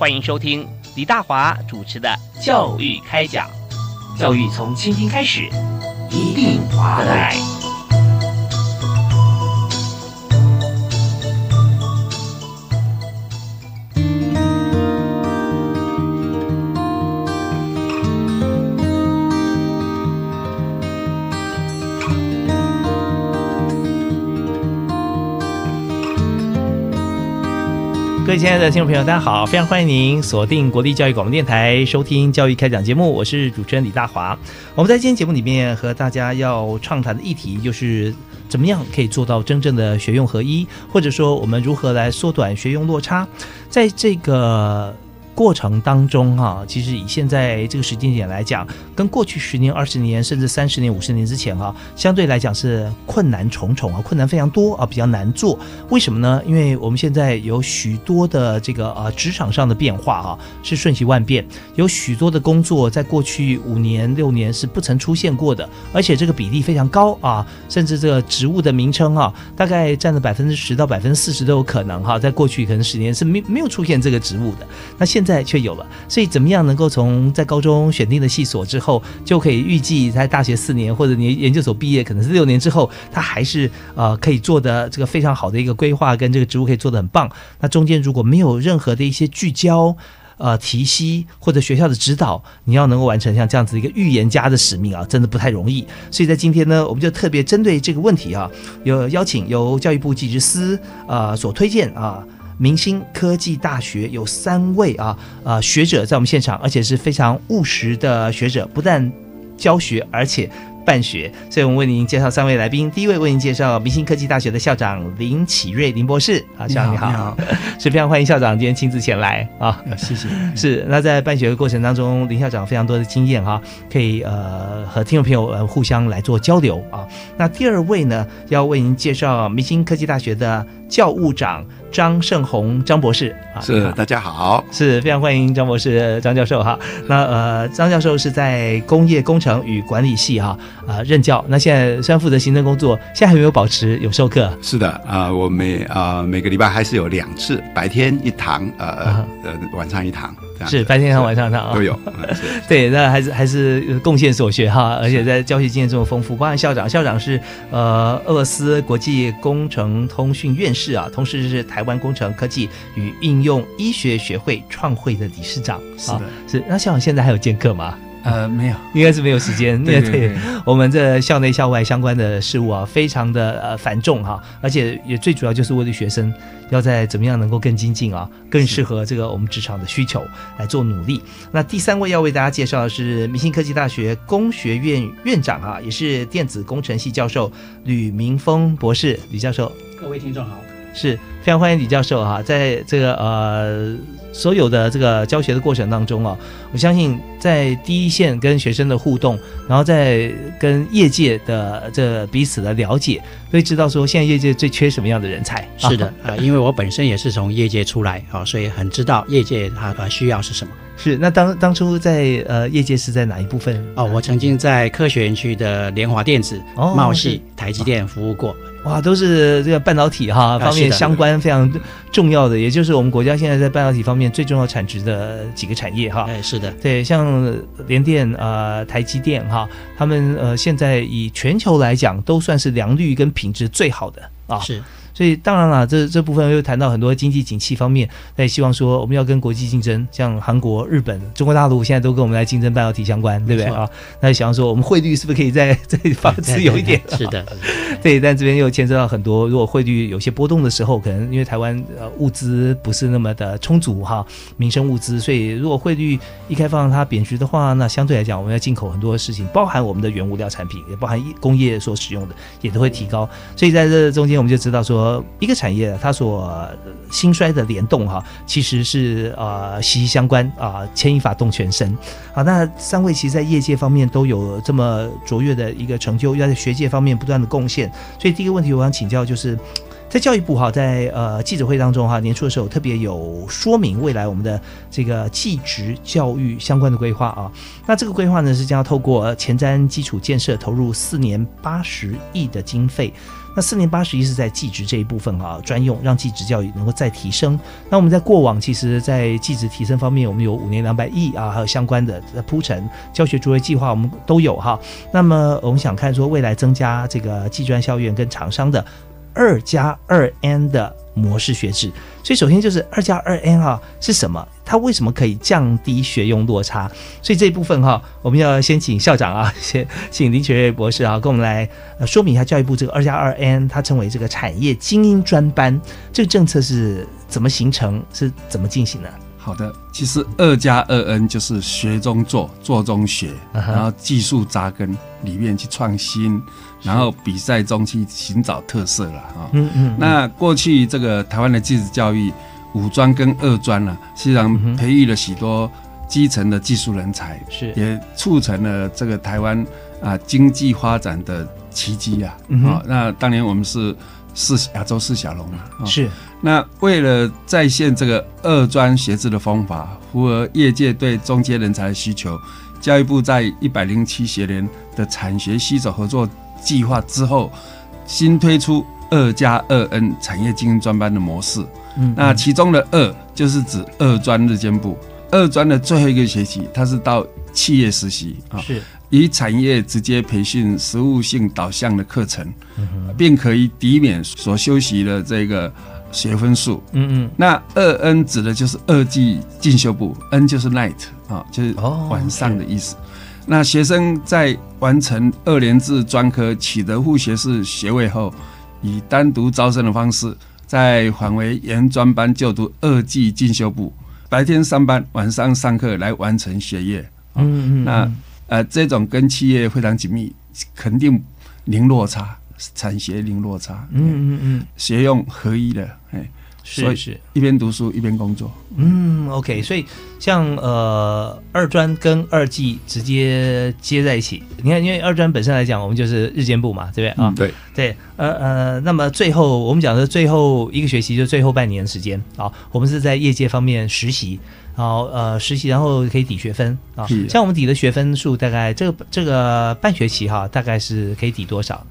欢迎收听李大华主持的《教育开讲》，教育从倾听开始，一定划得来。亲爱的听众朋友，大家好！非常欢迎您锁定国立教育广播电台收听《教育开讲》节目，我是主持人李大华。我们在今天节目里面和大家要畅谈的议题，就是怎么样可以做到真正的学用合一，或者说我们如何来缩短学用落差，在这个。过程当中，哈，其实以现在这个时间点来讲，跟过去十年、二十年，甚至三十年、五十年之前，哈，相对来讲是困难重重啊，困难非常多啊，比较难做。为什么呢？因为我们现在有许多的这个呃职场上的变化，哈，是瞬息万变，有许多的工作在过去五年、六年是不曾出现过的，而且这个比例非常高啊，甚至这个职务的名称啊，大概占了百分之十到百分之四十都有可能哈，在过去可能十年是没没有出现这个职务的，那现现。在却有了，所以怎么样能够从在高中选定的系所之后，就可以预计在大学四年或者你研究所毕业，可能是六年之后，他还是呃可以做的这个非常好的一个规划，跟这个职务可以做的很棒。那中间如果没有任何的一些聚焦，呃提息或者学校的指导，你要能够完成像这样子一个预言家的使命啊，真的不太容易。所以在今天呢，我们就特别针对这个问题啊，有邀请由教育部技职司啊所推荐啊。明星科技大学有三位啊啊学者在我们现场，而且是非常务实的学者，不但教学，而且。办学，所以我们为您介绍三位来宾。第一位为您介绍明星科技大学的校长林启瑞林博士啊，校长你好，你好，是非常欢迎校长今天亲自前来啊，谢谢。是那在办学的过程当中，林校长非常多的经验哈，可以呃和听众朋友呃互相来做交流啊。那第二位呢，要为您介绍明星科技大学的教务长张胜宏张博士啊，是大家好，是非常欢迎张博士张教授哈。那呃张教授是在工业工程与管理系哈。啊，任教。那现在虽然负责行政工作，现在还没有保持有授课。是的，啊，我每啊每个礼拜还是有两次，白天一堂，呃呃，晚上一堂。是白天唱，晚上上啊都有。对，那还是还是贡献所学哈，而且在教学经验这么丰富。包含校长，校长是呃俄罗斯国际工程通讯院士啊，同时是台湾工程科技与应用医学学会创会的理事长。是的，是。那校长现在还有兼课吗？呃，没有，应该是没有时间。对 对，我们这校内校外相关的事物啊，非常的呃繁重哈，而且也最主要就是为了学生要在怎么样能够更精进啊，更适合这个我们职场的需求来做努力。那第三位要为大家介绍的是明星科技大学工学院院长啊，也是电子工程系教授吕明峰博士，吕教授。各位听众好。是非常欢迎李教授哈，在这个呃所有的这个教学的过程当中啊，我相信在第一线跟学生的互动，然后在跟业界的这彼此的了解，会知道说现在业界最缺什么样的人才。是的 啊，因为我本身也是从业界出来啊，所以很知道业界它的需要是什么。是那当当初在呃业界是在哪一部分？哦，我曾经在科学园区的联华电子、茂系、台积电服务过。哇，都是这个半导体哈方面相关非常重要的，也就是我们国家现在在半导体方面最重要产值的几个产业哈。哎，是的，对，像联电呃台积电哈，他们呃现在以全球来讲都算是良率跟品质最好的啊。是。所以当然了，这这部分又谈到很多经济景气方面，那也希望说我们要跟国际竞争，像韩国、日本、中国大陆现在都跟我们来竞争半导体相关，对不对啊？那也想说我们汇率是不是可以再再放自由一点？是的，对。但这边又牵涉到很多，如果汇率有些波动的时候，可能因为台湾呃物资不是那么的充足哈，民生物资，所以如果汇率一开放它贬值的话，那相对来讲我们要进口很多事情，包含我们的原物料产品，也包含工业所使用的，也都会提高。所以在这中间我们就知道说。说一个产业它所兴衰的联动哈，其实是呃息息相关啊，牵一发动全身。好，那三位其实在业界方面都有这么卓越的一个成就，要在学界方面不断的贡献。所以第一个问题我想请教就是。在教育部哈，在呃记者会当中哈，年初的时候特别有说明未来我们的这个技职教育相关的规划啊。那这个规划呢是将要透过前瞻基础建设投入四年八十亿的经费。那四年八十一是在技职这一部分啊专用，让技职教育能够再提升。那我们在过往其实，在技职提升方面，我们有五年两百亿啊，还有相关的铺陈教学卓越计划，我们都有哈。那么我们想看说未来增加这个技专校院跟厂商的。二加二 n 的模式学制，所以首先就是二加二 n 哈是什么？它为什么可以降低学用落差？所以这一部分哈，我们要先请校长啊，先请林雪瑞博士啊，跟我们来呃说明一下教育部这个二加二 n，它称为这个产业精英专班，这个政策是怎么形成，是怎么进行的？好的，其实二加二 N 就是学中做，做中学，然后技术扎根里面去创新，然后比赛中去寻找特色了啊。嗯嗯。那过去这个台湾的技职教育，五专跟二专呢，实际上培育了许多基层的技术人才，是也促成了这个台湾啊经济发展的奇迹啊。啊，那当年我们是。是亚洲四小龙嘛？是。那为了再现这个二专学制的方法，符合业界对中阶人才的需求，教育部在一百零七学年的产学携手合作计划之后，新推出二加二 N 产业精英专班的模式。嗯。那其中的二就是指二专日间部，二专的最后一个学期，它是到企业实习啊。是。以产业直接培训实务性导向的课程，并可以抵免所修习的这个学分数。嗯嗯，那二 N 指的就是二季进修部，N 就是 night 啊，就是晚上的意思。那学生在完成二年制专科取得副学士学位后，以单独招生的方式，再返回原专班就读二季进修部，白天上班，晚上上课来完成学业。嗯嗯，那。呃，这种跟企业非常紧密，肯定零落差，产学零落差。嗯嗯嗯，学用合一的，哎，是是，一边读书一边工作。嗯，OK，所以像呃二专跟二技直接接在一起，你看，因为二专本身来讲，我们就是日间部嘛，对不对啊？对对，呃呃，那么最后我们讲的最后一个学期，就最后半年时间啊，我们是在业界方面实习。好，呃，实习然后可以抵学分啊。像我们抵的学分数，大概这个这个半学期哈，大概是可以抵多少？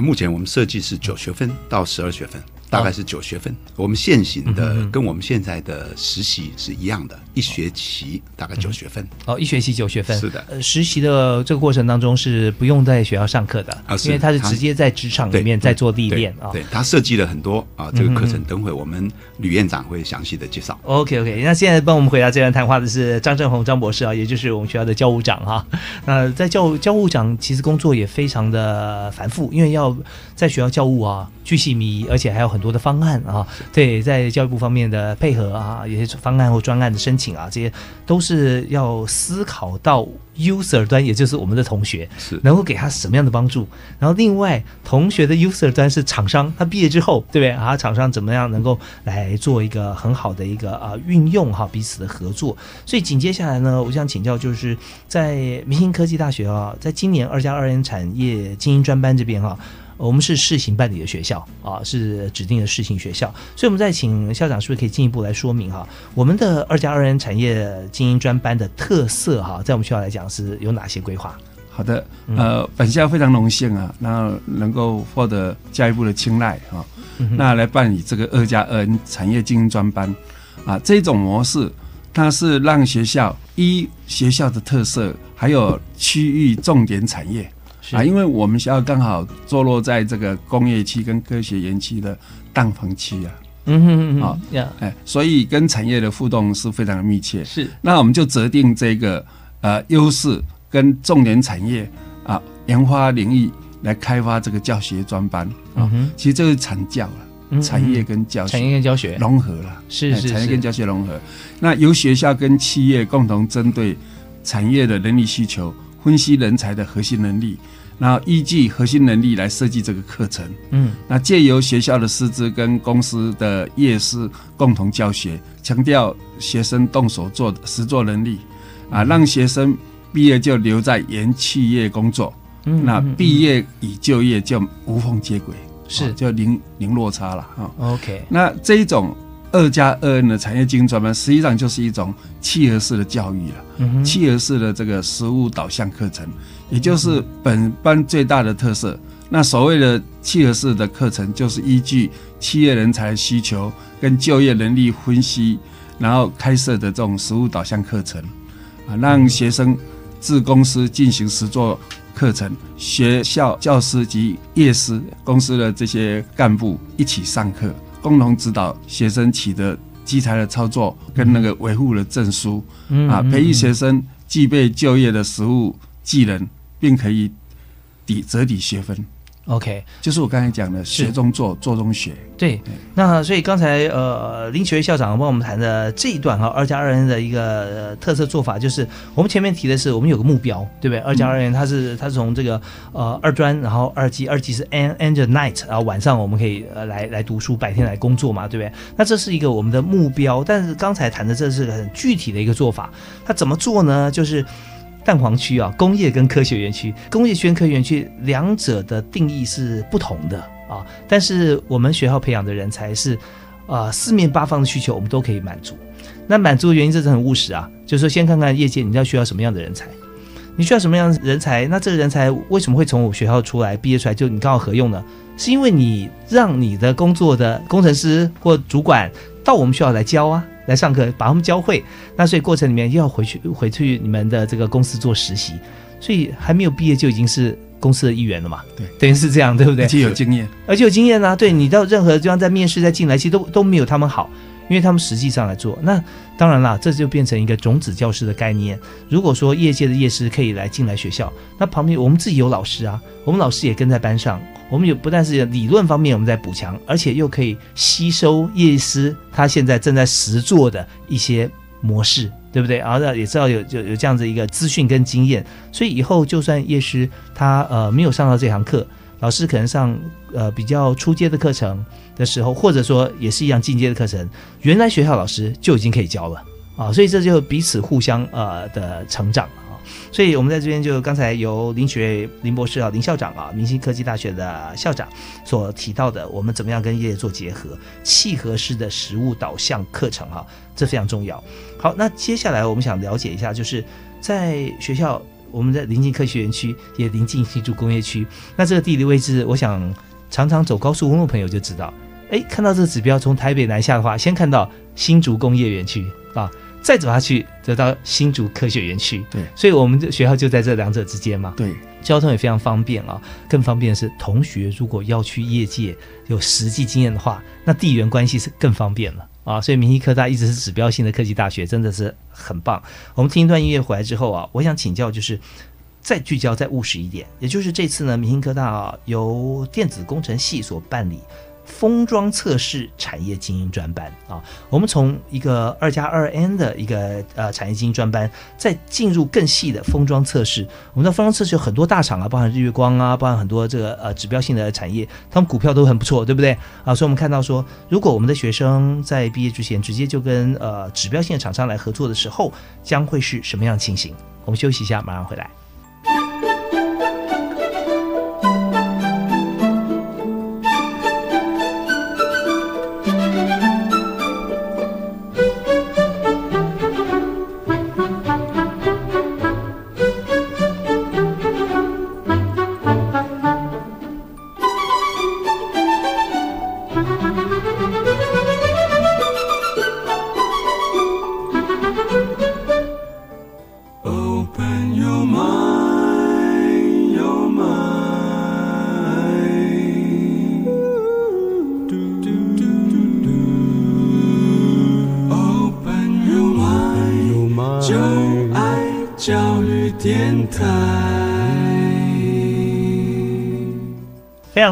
目前我们设计是九学分到十二学分。大概是九学分，我们现行的跟我们现在的实习是一样的，一学期大概九学分。哦，一学期九学分。是的，呃，实习的这个过程当中是不用在学校上课的啊，因为他是直接在职场里面在做历练啊。对他设计了很多啊，这个课程等会我们吕院长会详细的介绍。OK OK，那现在帮我们回答这段谈话的是张正宏张博士啊，也就是我们学校的教务长哈。那 在教教务长其实工作也非常的繁复，因为要在学校教务啊，巨细靡遗，而且还有很多的方案啊。对，在教育部方面的配合啊，有些方案或专案的申请啊，这些都是要思考到 user 端，也就是我们的同学，是能够给他什么样的帮助。然后另外，同学的 user 端是厂商，他毕业之后，对不对啊？厂商怎么样能够来做一个很好的一个啊运用哈彼此的合作？所以紧接下来呢，我想请教，就是在明星科技大学啊，在今年二加二 N 产业精英专班这边哈。我们是试行办理的学校啊，是指定的试行学校，所以我们再请校长是不是可以进一步来说明哈？我们的二加二 N 产业精英专班的特色哈，在我们学校来讲是有哪些规划？好的，呃，本校非常荣幸啊，那能够获得教育部的青睐哈，那来办理这个二加二 N 产业精英专班啊，这种模式它是让学校依学校的特色，还有区域重点产业。啊，因为我们学校刚好坐落在这个工业区跟科学园区的淡房区啊，嗯哼嗯，好呀，哎，所以跟产业的互动是非常的密切。是，那我们就择定这个呃优势跟重点产业啊研发领域来开发这个教学专班啊。其实这是产教了，产业跟教学，产业跟教学融合了，是是产业跟教学融合。那由学校跟企业共同针对产业的人力需求，分析人才的核心能力。然后依据核心能力来设计这个课程。嗯，那借由学校的师资跟公司的业师共同教学，强调学生动手做的实作能力，啊，让学生毕业就留在原企业工作。嗯那毕业与就业就无缝接轨，是哦就零零落差了啊。OK，那这一种二加二 N 的产业经营专班，实际上就是一种契合式的教育了。嗯，契合式的这个实务导向课程，也就是本班最大的特色。那所谓的契合式的课程，就是依据企业人才需求跟就业能力分析，然后开设的这种实务导向课程，啊，让学生自公司进行实作课程，学校教师及业师、公司的这些干部一起上课，共同指导学生取得机台的操作跟那个维护的证书。啊，培育学生具备就业的实务技能，并可以抵折抵学分。OK，就是我刚才讲的，学中做，做中学。对，那所以刚才呃林学校长帮我们谈的这一段哈，二加二 N 的一个、呃特色做法，就是我们前面提的是我们有个目标，对不对？二加二 N 它是它是从这个呃二专，然后二级二级是 N N 的 night，然后晚上我们可以呃来来读书，白天来工作嘛，对不对？那这是一个我们的目标，但是刚才谈的这是个很具体的一个做法，它怎么做呢？就是。蛋黄区啊，工业跟科学园区，工业区科学园区两者的定义是不同的啊。但是我们学校培养的人才是，呃，四面八方的需求我们都可以满足。那满足的原因这是很务实啊，就是说先看看业界你要需要什么样的人才，你需要什么样的人才？那这个人才为什么会从我学校出来毕业出来就你刚好合用呢？是因为你让你的工作的工程师或主管到我们学校来教啊。来上课，把他们教会。那所以过程里面又要回去回去你们的这个公司做实习，所以还没有毕业就已经是公司的一员了嘛？对，等于是这样，对不对？而且有经验，而且有经验啊。对你到任何地方在面试再进来，其实都都没有他们好，因为他们实际上来做。那当然啦，这就变成一个种子教师的概念。如果说业界的业师可以来进来学校，那旁边我们自己有老师啊，我们老师也跟在班上。我们有不但是理论方面我们在补强，而且又可以吸收业师他现在正在实做的一些模式，对不对？然后也知道有有有这样子一个资讯跟经验，所以以后就算业师他呃没有上到这堂课，老师可能上呃比较初阶的课程的时候，或者说也是一样进阶的课程，原来学校老师就已经可以教了啊，所以这就彼此互相呃的成长啊。所以，我们在这边就刚才由林学林博士啊，林校长啊，明星科技大学的校长所提到的，我们怎么样跟业界做结合，契合式的实物导向课程哈、啊，这非常重要。好，那接下来我们想了解一下，就是在学校，我们在临近科学园区，也临近新竹工业区，那这个地理位置，我想常常走高速公路朋友就知道，哎，看到这个指标从台北南下的话，先看到新竹工业园区啊。再走下去，得到新竹科学园区。对，所以我们的学校就在这两者之间嘛。对，交通也非常方便啊。更方便的是，同学如果要去业界有实际经验的话，那地缘关系是更方便了啊。所以明星科大一直是指标性的科技大学，真的是很棒。我们听一段音乐回来之后啊，我想请教就是。再聚焦、再务实一点，也就是这次呢，明星科大由电子工程系所办理。封装测试产业精英专班啊，我们从一个二加二 N 的一个呃产业精英专班，再进入更细的封装测试。我们的封装测试有很多大厂啊，包含日月光啊，包含很多这个呃指标性的产业，他们股票都很不错，对不对啊？所以我们看到说，如果我们的学生在毕业之前直接就跟呃指标性的厂商来合作的时候，将会是什么样情形？我们休息一下，马上回来。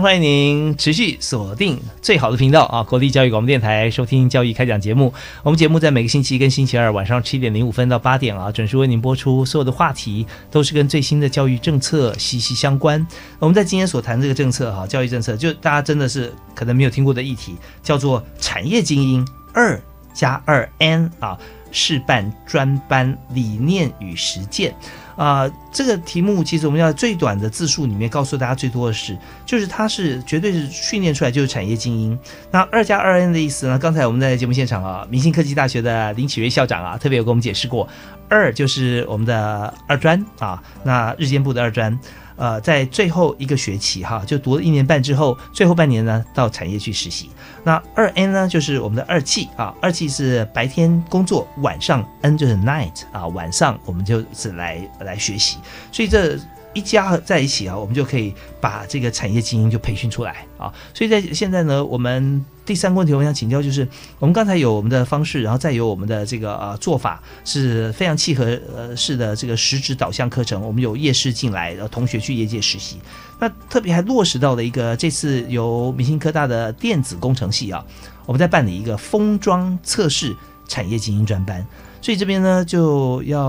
欢迎您持续锁定最好的频道啊，国立教育广播电台，收听教育开讲节目。我们节目在每个星期一跟星期二晚上七点零五分到八点啊，准时为您播出。所有的话题都是跟最新的教育政策息息相关。我们在今天所谈这个政策哈，教育政策就大家真的是可能没有听过的议题，叫做产业精英二加二 N 啊，示范专班理念与实践。啊，这个题目其实我们要最短的字数里面告诉大家最多的是，就是它是绝对是训练出来就是产业精英。那二加二 N 的意思呢？刚才我们在节目现场啊，明星科技大学的林启瑞校长啊，特别有跟我们解释过，二就是我们的二专啊，那日间部的二专。呃，在最后一个学期哈，就读了一年半之后，最后半年呢，到产业去实习。那二 N 呢，就是我们的二季啊，二季是白天工作，晚上 N 就是 night 啊，晚上我们就是来来学习。所以这一家在一起啊，我们就可以把这个产业精英就培训出来啊。所以在现在呢，我们。第三个问题，我想请教，就是我们刚才有我们的方式，然后再有我们的这个呃做法，是非常契合呃式的这个实质导向课程。我们有夜市进来，然后同学去业界实习。那特别还落实到了一个这次由明星科大的电子工程系啊，我们在办理一个封装测试产业精英专班。所以这边呢，就要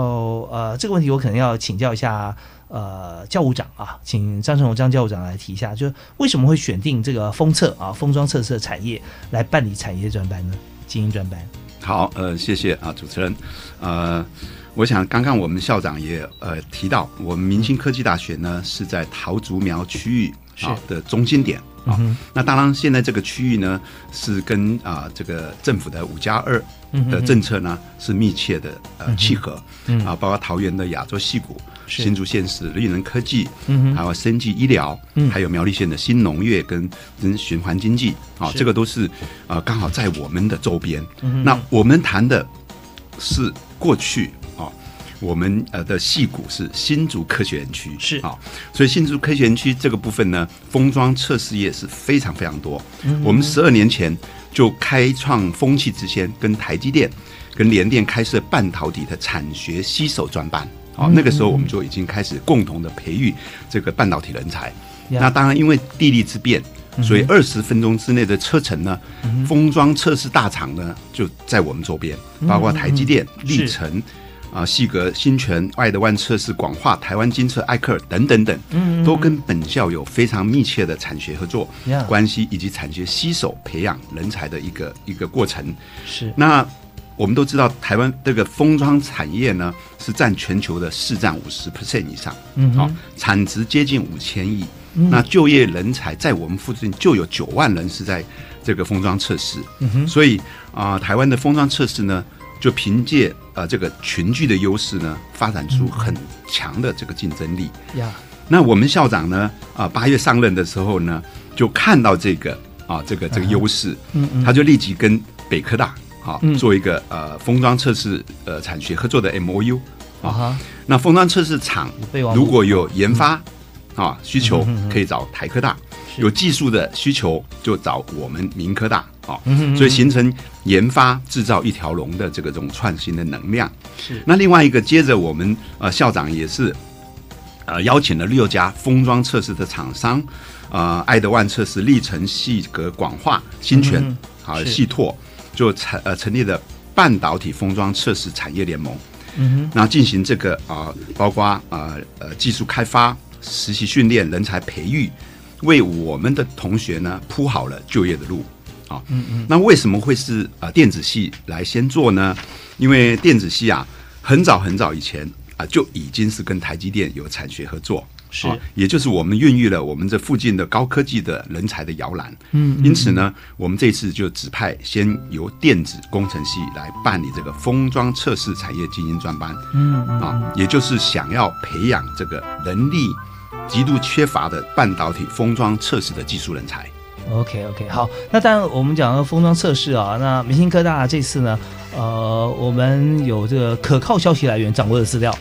呃这个问题，我可能要请教一下。呃，教务长啊，请张成荣张教务长来提一下，就为什么会选定这个封测啊，封装测试产业来办理产业专班呢？精英专班。好，呃，谢谢啊，主持人。呃，我想刚刚我们校长也呃提到，我们明星科技大学呢是在桃竹苗区域啊的中心点啊。那当然，现在这个区域呢是跟啊这个政府的五加二的政策呢是密切的呃契合啊，包括桃园的亚洲戏谷。新竹县是绿能科技，嗯还有生技医疗，嗯。还有苗栗县的新农业跟跟循环经济，啊，这个都是啊刚好在我们的周边。那我们谈的是过去啊，我们呃的戏骨是新竹科学园区，是。啊，所以新竹科学园区这个部分呢，封装测试业是非常非常多。我们十二年前就开创风气之先，跟台积电、跟联电开设半导体的产学携手专班。好，那个时候我们就已经开始共同的培育这个半导体人才。那当然，因为地利之便，所以二十分钟之内的车程呢，封装测试大厂呢就在我们周边，包括台积电、立成、啊细格、新泉、爱德万测试、广化、台湾金测、艾克尔等等等，都跟本校有非常密切的产学合作关系，以及产学携手培养人才的一个一个过程。是。那。我们都知道，台湾这个封装产业呢，是占全球的市占五十 percent 以上，嗯，好，产值接近五千亿，那就业人才在我们附近就有九万人是在这个封装测试，嗯哼，所以啊，台湾的封装测试呢，就凭借呃这个群聚的优势呢，发展出很强的这个竞争力。呀，那我们校长呢，啊，八月上任的时候呢，就看到这个啊这个这个优势，嗯嗯，他就立即跟北科大。好，做一个呃封装测试呃产学合作的 M O U 啊，那封装测试厂如果有研发啊需求，可以找台科大；有技术的需求就找我们民科大啊，所以形成研发制造一条龙的这个这种创新的能量。是。那另外一个，接着我们呃校长也是呃邀请了六家封装测试的厂商啊，爱德万测试、历程、细格、广化、新泉啊、细拓。就成呃成立了半导体封装测试产业联盟，嗯哼，然后进行这个啊，包括啊呃技术开发、实习训练、人才培育，为我们的同学呢铺好了就业的路啊。嗯嗯，那为什么会是啊电子系来先做呢？因为电子系啊，很早很早以前啊就已经是跟台积电有产学合作。是，也就是我们孕育了我们这附近的高科技的人才的摇篮。嗯，因此呢，我们这次就指派先由电子工程系来办理这个封装测试产业精英专班。嗯，啊，也就是想要培养这个能力极度缺乏的半导体封装测试的技术人才。OK OK，好，那当然我们讲到封装测试啊，那明星科大这次呢，呃，我们有这个可靠消息来源掌握的资料，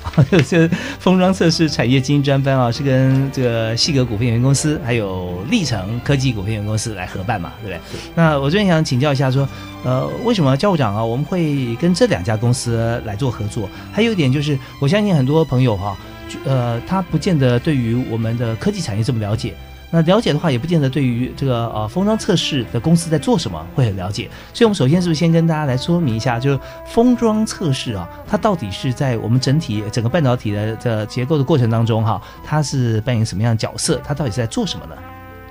这 封装测试产业精英专班啊，是跟这个细格股份有限公司还有历程科技股份有限公司来合办嘛，对不对？那我这边想请教一下，说，呃，为什么教务长啊，我们会跟这两家公司来做合作？还有一点就是，我相信很多朋友哈，呃，他不见得对于我们的科技产业这么了解。那了解的话，也不见得对于这个呃封装测试的公司在做什么会很了解。所以，我们首先是不是先跟大家来说明一下，就是封装测试啊，它到底是在我们整体整个半导体的的结构的过程当中哈，它是扮演什么样的角色？它到底是在做什么呢？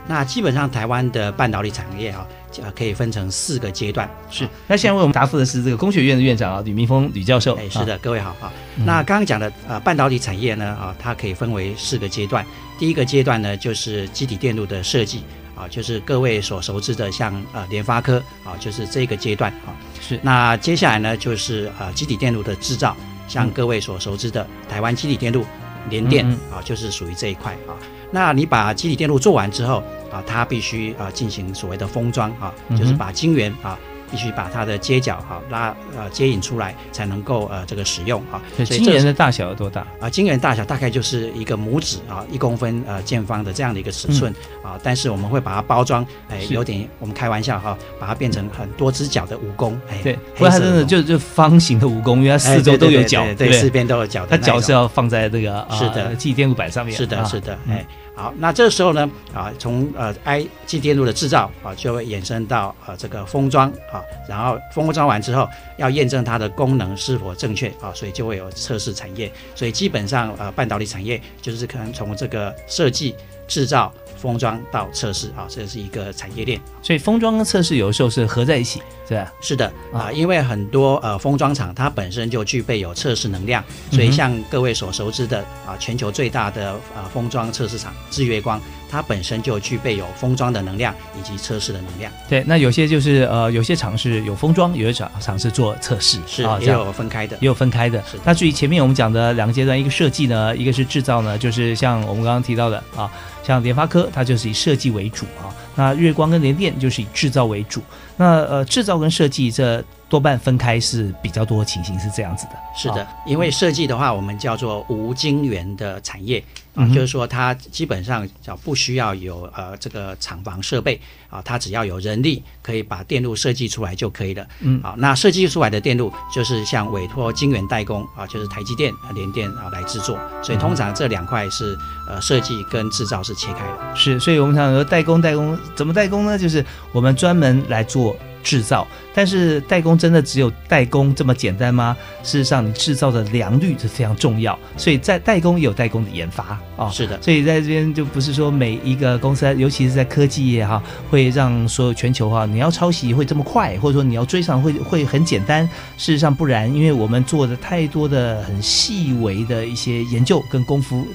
那基本上台湾的半导体产业啊，呃，可以分成四个阶段。是，那现在为我们答复的是这个工学院的院长啊，吕明峰吕教授。哎，是的，各位好啊。那刚刚讲的呃半导体产业呢啊，它可以分为四个阶段。第一个阶段呢，就是基底电路的设计啊，就是各位所熟知的像呃联发科啊，就是这个阶段啊。是。那接下来呢，就是呃基底电路的制造，像各位所熟知的台湾基底电路、联电啊，就是属于这一块啊。那你把基体电路做完之后啊，它必须啊进行所谓的封装啊，就是把晶圆啊。必须把它的接角哈拉呃接引出来，才能够呃这个使用哈。所以晶圆的大小有多大啊？晶圆大小大概就是一个拇指啊一公分呃见方的这样的一个尺寸啊。但是我们会把它包装，哎，有点我们开玩笑哈，把它变成很多只脚的蜈蚣。哎，对，不过它真的就就方形的蜈蚣，因为它四周都有角，对，四边都有角。它脚是要放在这个是的记忆电路板上面。是的，是的，哎。好，那这时候呢，啊，从呃 I G 电路的制造啊，就会衍生到呃这个封装啊，然后封装完之后，要验证它的功能是否正确啊，所以就会有测试产业。所以基本上呃半导体产业就是可能从这个设计、制造。封装到测试啊，这是一个产业链，所以封装跟测试有的时候是合在一起，是吧？是的啊，因为很多呃封装厂它本身就具备有测试能量，所以像各位所熟知的啊，全球最大的呃封装测试厂日月光，它本身就具备有封装的能量以及测试的能量。对，那有些就是呃有些厂是有封装，有些厂厂是做测试，是也有分开的，也有分开的。那至于前面我们讲的两个阶段，一个设计呢，一个是制造呢，就是像我们刚刚提到的啊。像联发科，它就是以设计为主啊。那日光跟联电就是以制造为主。那呃，制造跟设计这多半分开是比较多情形是这样子的。是的，因为设计的话，我们叫做无晶圆的产业。啊，就是说它基本上叫不需要有呃这个厂房设备啊，它只要有人力可以把电路设计出来就可以了。嗯，啊，那设计出来的电路就是像委托晶圆代工啊，就是台积电、联电啊来制作。所以通常这两块是呃设计跟制造是切开的。是，所以我们想说代工代工怎么代工呢？就是我们专门来做。制造，但是代工真的只有代工这么简单吗？事实上，你制造的良率是非常重要，所以在代工也有代工的研发啊。是的，所以在这边就不是说每一个公司，尤其是在科技业哈，会让所有全球哈，你要抄袭会这么快，或者说你要追上会会很简单。事实上不然，因为我们做的太多的很细微的一些研究跟功夫，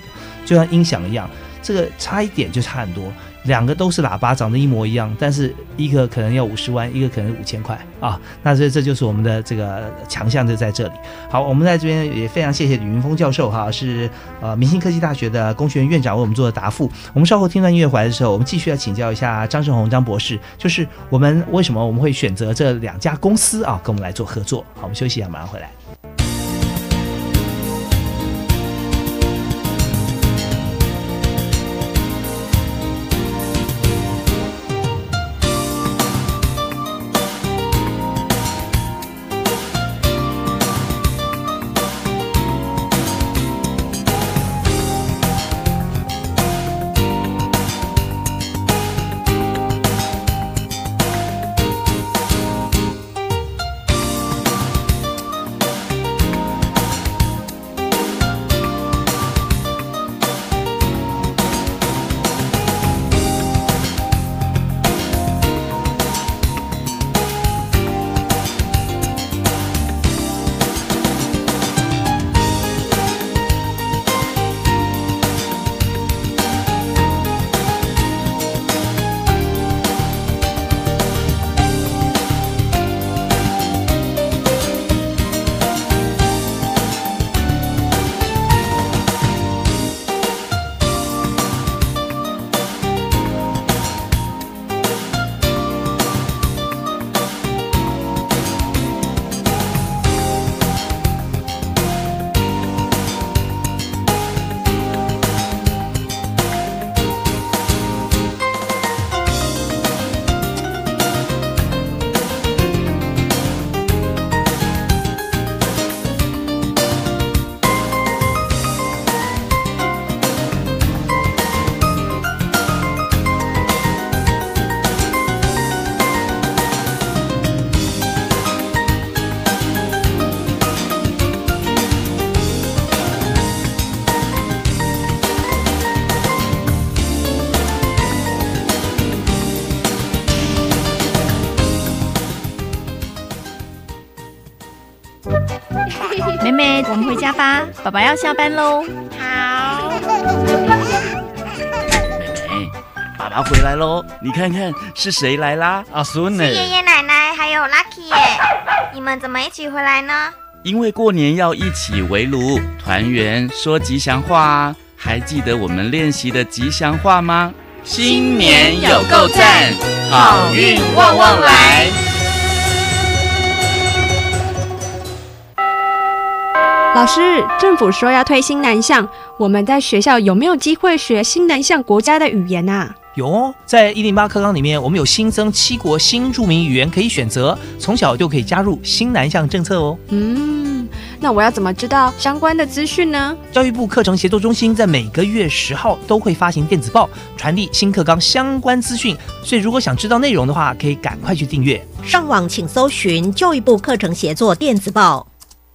就像音响一样，这个差一点就差很多。两个都是喇叭，长得一模一样，但是一个可能要五十万，一个可能五千块啊。那这这就是我们的这个强项就在这里。好，我们在这边也非常谢谢李云峰教授哈，是呃明星科技大学的工学院院长为我们做的答复。我们稍后听段音乐回来的时候，我们继续要请教一下张胜宏张博士，就是我们为什么我们会选择这两家公司啊，跟我们来做合作。好，我们休息一下，马上回来。吧，爸爸要下班喽。好。妹妹，爸爸回来喽，你看看是谁来啦？阿孙是爷爷奶奶还有 Lucky 耶，你们怎么一起回来呢？因为过年要一起围炉团圆，说吉祥话啊！还记得我们练习的吉祥话吗？新年有够赞，好运旺旺来。老师，政府说要推新南向，我们在学校有没有机会学新南向国家的语言啊？有哦，在一零八课纲里面，我们有新增七国新著名语言可以选择，从小就可以加入新南向政策哦。嗯，那我要怎么知道相关的资讯呢？教育部课程协作中心在每个月十号都会发行电子报，传递新课纲相关资讯，所以如果想知道内容的话，可以赶快去订阅。上网请搜寻教育部课程协作电子报。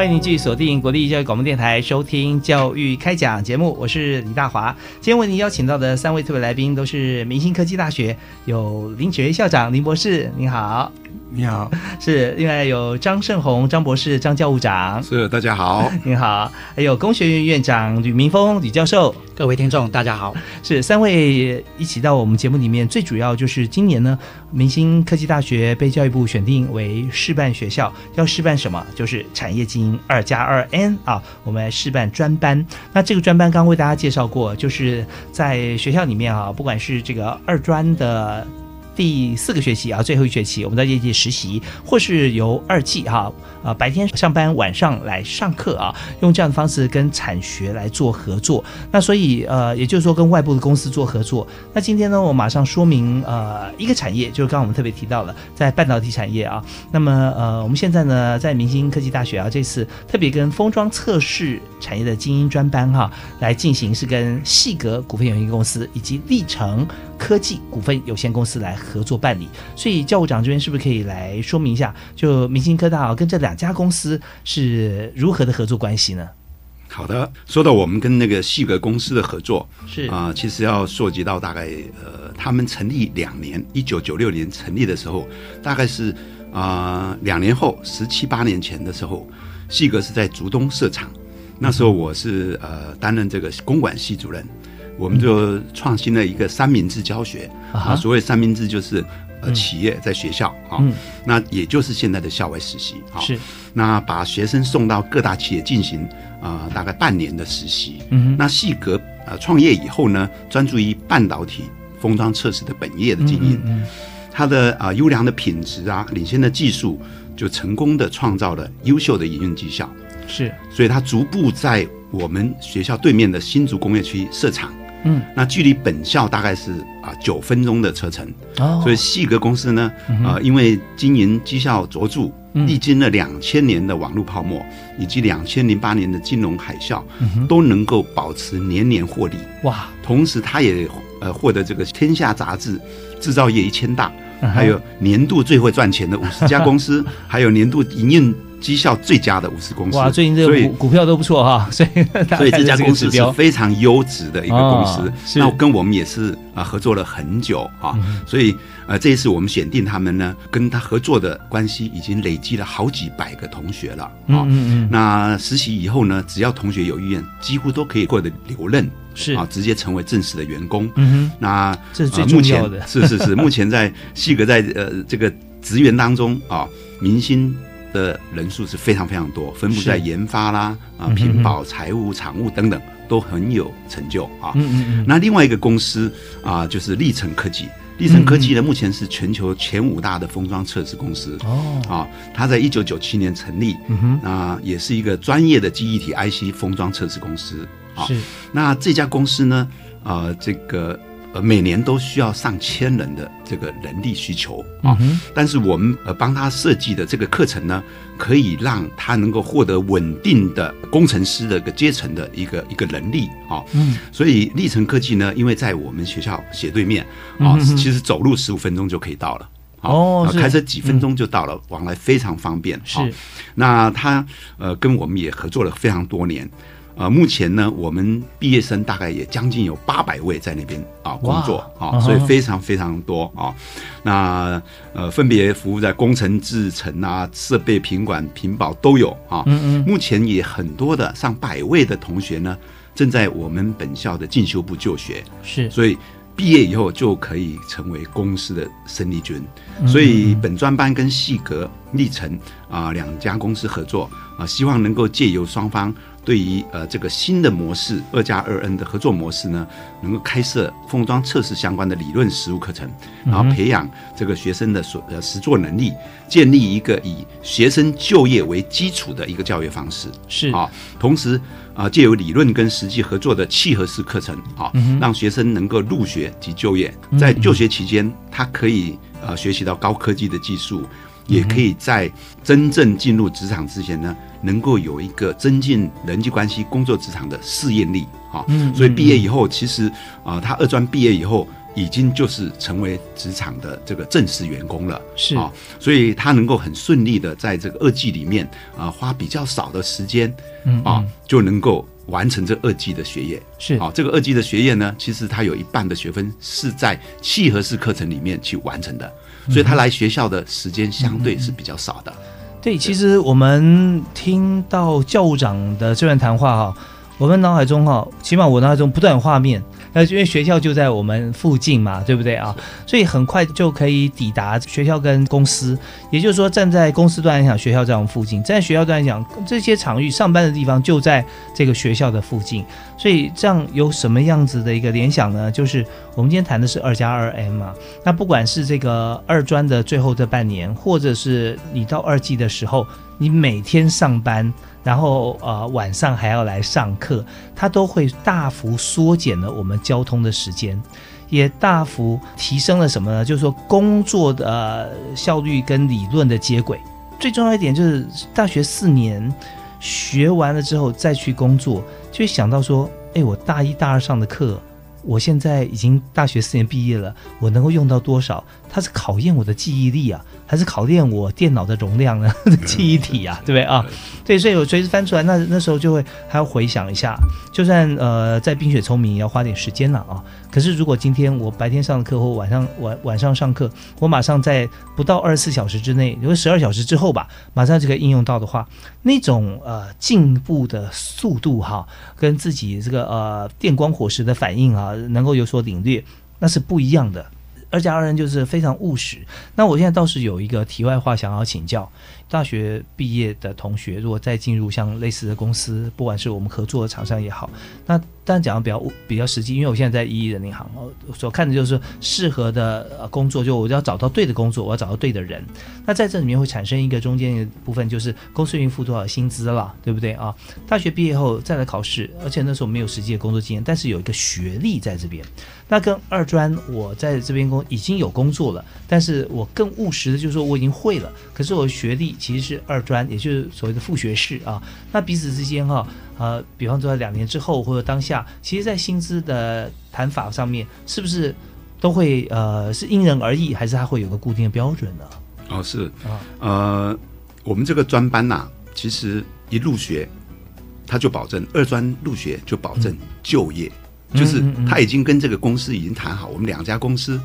欢迎您继续锁定国立教育广播电台，收听教育开讲节目，我是李大华。今天为您邀请到的三位特别来宾都是明星科技大学，有林觉校长林博士，您好。你好，是另外有张胜宏张博士张教务长，是大家好，你好，还有工学院院长吕明峰吕教授，各位听众大家好，是三位一起到我们节目里面，最主要就是今年呢，明星科技大学被教育部选定为示范学校，要示范什么？就是产业经营二加二 N 啊，我们来示范专班。那这个专班刚为大家介绍过，就是在学校里面啊，不管是这个二专的。第四个学期啊，最后一学期，我们在业界实习，或是由二季哈，呃，白天上班，晚上来上课啊，用这样的方式跟产学来做合作。那所以呃，也就是说跟外部的公司做合作。那今天呢，我马上说明呃一个产业，就是刚刚我们特别提到了在半导体产业啊。那么呃，我们现在呢在明星科技大学啊，这次特别跟封装测试产业的精英专班哈来进行，是跟细格股份有限公司以及历程科技股份有限公司来。合作办理，所以教务长这边是不是可以来说明一下，就明星科大啊跟这两家公司是如何的合作关系呢？好的，说到我们跟那个细格公司的合作，是啊，其实要涉及到大概呃，他们成立两年，一九九六年成立的时候，大概是啊两年后十七八年前的时候，细格是在竹东设厂，那时候我是呃担任这个公管系主任。我们就创新了一个三明治教学。啊，所谓三明治就是呃企业在学校啊，那也就是现在的校外实习啊，是。那把学生送到各大企业进行啊大概半年的实习，嗯，那细格呃创业以后呢，专注于半导体封装测试的本业的经营，它的啊优良的品质啊，领先的技术，就成功的创造了优秀的营运绩效，是，所以它逐步在我们学校对面的新竹工业区设厂。嗯，那距离本校大概是啊九分钟的车程，哦，所以细格公司呢，啊，因为经营绩效卓著，历经了两千年的网络泡沫，以及两千零八年的金融海啸，都能够保持年年获利。哇，同时他也呃获得这个《天下》杂志制造业一千大，还有年度最会赚钱的五十家公司，还有年度营运绩效最佳的五十公司。哇，最近这个股股票都不错哈，所以所以这家公司是非常优质的一个公司。那跟我们也是啊合作了很久啊，所以呃这一次我们选定他们呢，跟他合作的关系已经累积了好几百个同学了啊。那实习以后呢，只要同学有意愿，几乎都可以过得留任。是啊，直接成为正式的员工。嗯哼，那这是最重要的。是是是，目前在细格在呃这个职员当中啊，明星的人数是非常非常多，分布在研发啦啊、品保、财务、厂务等等，都很有成就啊。嗯嗯嗯。那另外一个公司啊，就是立成科技。立成科技呢，目前是全球前五大的封装测试公司。哦。啊，它在一九九七年成立。嗯哼。那也是一个专业的记忆体 IC 封装测试公司。是，那这家公司呢？呃，这个呃，每年都需要上千人的这个人力需求啊。但是我们呃帮他设计的这个课程呢，可以让他能够获得稳定的工程师的一个阶层的一个一个能力啊。嗯，所以立成科技呢，因为在我们学校斜对面啊，其实走路十五分钟就可以到了。哦，开车几分钟就到了，往来非常方便。是，那他呃跟我们也合作了非常多年。呃，目前呢，我们毕业生大概也将近有八百位在那边啊工作啊，所以非常非常多啊。那呃，分别服务在工程制程啊、设备品管、品保都有啊。嗯嗯。目前也很多的上百位的同学呢，正在我们本校的进修部就学。是。所以毕业以后就可以成为公司的生力军。所以本专班跟细格、历程啊两家公司合作啊，希望能够借由双方。对于呃这个新的模式二加二 N 的合作模式呢，能够开设封装测试相关的理论实务课程，然后培养这个学生的所呃实作能力，建立一个以学生就业为基础的一个教育方式是啊。同时啊，借由理论跟实际合作的契合式课程啊，让学生能够入学及就业，在就学期间，他可以呃学习到高科技的技术。也可以在真正进入职场之前呢，能够有一个增进人际关系、工作职场的适应力啊。嗯，所以毕业以后，其实啊，他二专毕业以后，已经就是成为职场的这个正式员工了。是啊，所以他能够很顺利的在这个二季里面啊，花比较少的时间，嗯啊，就能够完成这二季的学业。是啊，这个二季的学业呢，其实他有一半的学分是在契合式课程里面去完成的。所以他来学校的时间相对是比较少的。对，其实我们听到教务长的这段谈话哈，我们脑海中哈，起码我脑海中不断有画面。那因为学校就在我们附近嘛，对不对啊？所以很快就可以抵达学校跟公司。也就是说，站在公司端来讲，学校在我们附近；站在学校端来讲，这些场域上班的地方就在这个学校的附近。所以这样有什么样子的一个联想呢？就是我们今天谈的是二加二 M 嘛。那不管是这个二专的最后这半年，或者是你到二季的时候，你每天上班。然后呃晚上还要来上课，它都会大幅缩减了我们交通的时间，也大幅提升了什么呢？就是说工作的效率跟理论的接轨。最重要一点就是大学四年学完了之后再去工作，就会想到说，哎，我大一大二上的课，我现在已经大学四年毕业了，我能够用到多少？它是考验我的记忆力啊。还是考验我电脑的容量呢？记忆体啊，对不对啊？对，所以我随时翻出来，那那时候就会还要回想一下。就算呃在冰雪聪明，也要花点时间了啊。可是如果今天我白天上课或晚上晚晚上上课，我马上在不到二十四小时之内，有十二小时之后吧，马上就可以应用到的话，那种呃进步的速度哈，跟自己这个呃电光火石的反应啊，能够有所领略，那是不一样的。二加二人就是非常务实。那我现在倒是有一个题外话想要请教。大学毕业的同学，如果再进入像类似的公司，不管是我们合作的厂商也好，那这样讲的比较比较实际，因为我现在在一一人银行，我所看的就是适合的工作，就我要找到对的工作，我要找到对的人。那在这里面会产生一个中间的部分，就是公司愿付多少薪资了，对不对啊？大学毕业后再来考试，而且那时候没有实际的工作经验，但是有一个学历在这边。那跟二专我在这边工已经有工作了，但是我更务实的就是说我已经会了，可是我学历。其实是二专，也就是所谓的副学士啊。那彼此之间哈，呃，比方说两年之后或者当下，其实，在薪资的谈法上面，是不是都会呃是因人而异，还是它会有个固定的标准呢？哦，是啊，呃。我们这个专班呐，其实一入学，他就保证二专入学就保证就业，就是他已经跟这个公司已经谈好，我们两家公司。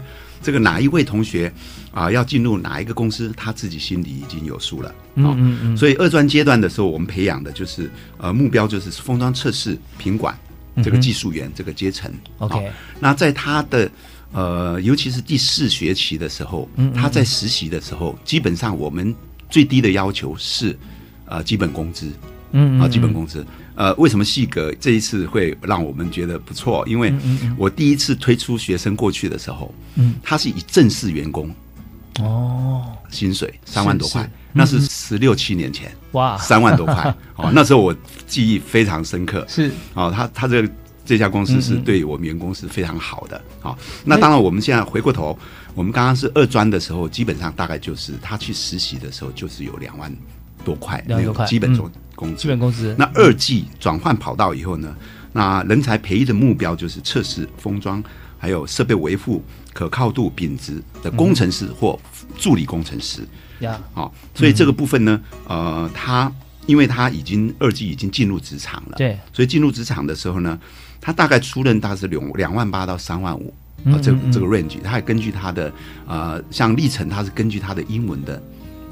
这个哪一位同学啊要进入哪一个公司，他自己心里已经有数了。嗯嗯嗯。所以二专阶段的时候，我们培养的就是呃目标就是封装测试品管这个技术员这个阶层。OK。那在他的呃尤其是第四学期的时候，他在实习的时候，基本上我们最低的要求是呃基本工资。嗯啊基本工资。呃，为什么细格这一次会让我们觉得不错？因为我第一次推出学生过去的时候，嗯，他是以正式员工哦，薪水三万多块，那是十六七年前哇，三万多块 哦，那时候我记忆非常深刻，是。哦，他他这这家公司是对我们员工是非常好的好，那当然，我们现在回过头，我们刚刚是二专的时候，基本上大概就是他去实习的时候就是有两万多块，两万多块基本工。工资，基本工资。那二季转换跑道以后呢？那人才培育的目标就是测试封装，还有设备维护、可靠度、品质的工程师或助理工程师。呀，好，所以这个部分呢，呃，他因为他已经二季已经进入职场了，对，所以进入职场的时候呢，他大概出任大概是两两万八到三万五啊，这这个 range，他还根据他的呃，像历程，他是根据他的英文的。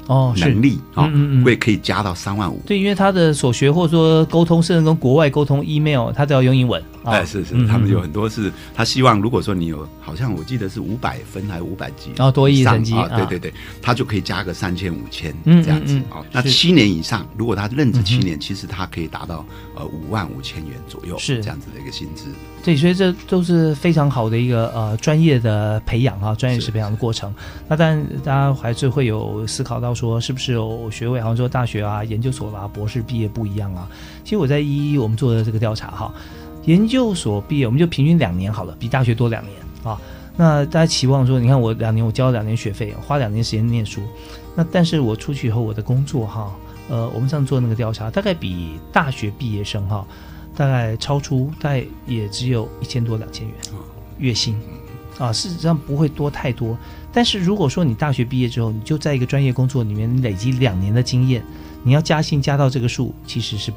哦，能力啊，会可以加到三万五。对，因为他的所学或者说沟通，甚至跟国外沟通，email 他都要用英文。哎，是是，他们有很多是，他希望如果说你有，好像我记得是五百分还是五百级，然后多一成绩，对对对，他就可以加个三千五千这样子啊。那七年以上，如果他任职七年，其实他可以达到呃五万五千元左右，是这样子的一个薪资。对，所以这都是非常好的一个呃专业的培养啊，专业式培养的过程。那当然，大家还是会有思考到说，是不是有学位，好像说大学啊、研究所啦、博士毕业不一样啊？其实我在一一我们做的这个调查哈，研究所毕业我们就平均两年好了，比大学多两年啊。那大家期望说，你看我两年我交了两年学费，花两年时间念书，那但是我出去以后我的工作哈，呃，我们上次做那个调查，大概比大学毕业生哈。大概超出，大概也只有一千多两千元月薪啊，事实上不会多太多。但是如果说你大学毕业之后，你就在一个专业工作里面累积两年的经验，你要加薪加到这个数，其实是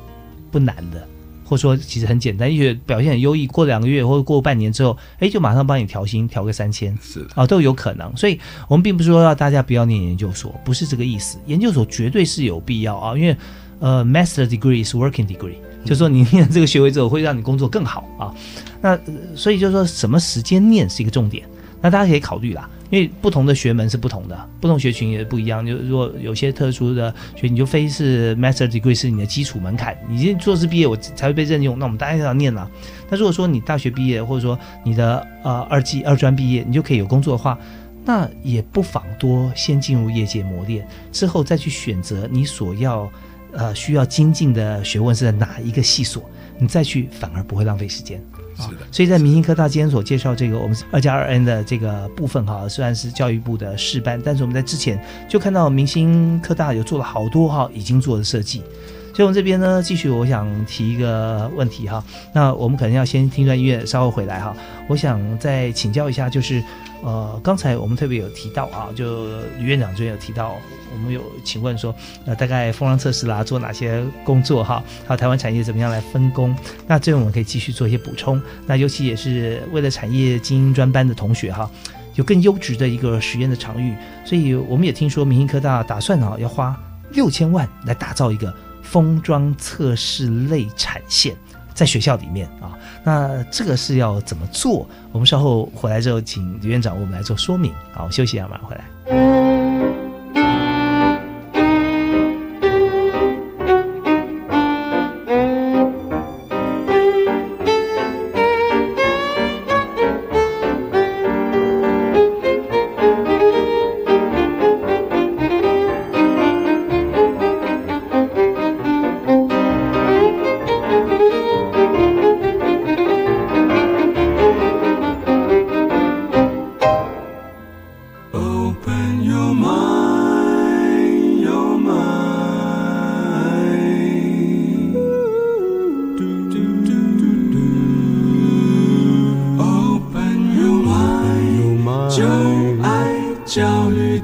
不难的，或者说其实很简单，因为表现很优异，过两个月或者过半年之后，哎，就马上帮你调薪，调个三千，是啊，都有可能。所以我们并不是说要大家不要念研究所，不是这个意思。研究所绝对是有必要啊，因为呃，master degree is working degree。就说你念这个学位之后会让你工作更好啊，那所以就说什么时间念是一个重点，那大家可以考虑啦，因为不同的学门是不同的，不同学群也不一样。就如果有些特殊的学，你就非是 master degree 是你的基础门槛，你硕士毕业我才会被任用，那我们大家要念了。那如果说你大学毕业或者说你的呃二技二专毕业，你就可以有工作的话，那也不妨多先进入业界磨练，之后再去选择你所要。呃，需要精进的学问是在哪一个系所？你再去反而不会浪费时间。是的，所以在明星科大今天所介绍这个我们二加二 N 的这个部分哈，虽然是教育部的试办，但是我们在之前就看到明星科大有做了好多哈已经做的设计。所以我们这边呢，继续我想提一个问题哈，那我们可能要先听段音乐，稍后回来哈。我想再请教一下，就是。呃，刚才我们特别有提到啊，就吕院长这边有提到，我们有请问说，呃，大概封装测试啦，做哪些工作哈？还有台湾产业怎么样来分工？那这边我们可以继续做一些补充。那尤其也是为了产业精英专班的同学哈，有更优质的一个实验的场域，所以我们也听说明星科大打算啊，要花六千万来打造一个封装测试类产线。在学校里面啊，那这个是要怎么做？我们稍后回来之后，请李院长我们来做说明。好，休息一下，马上回来。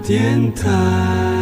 电台。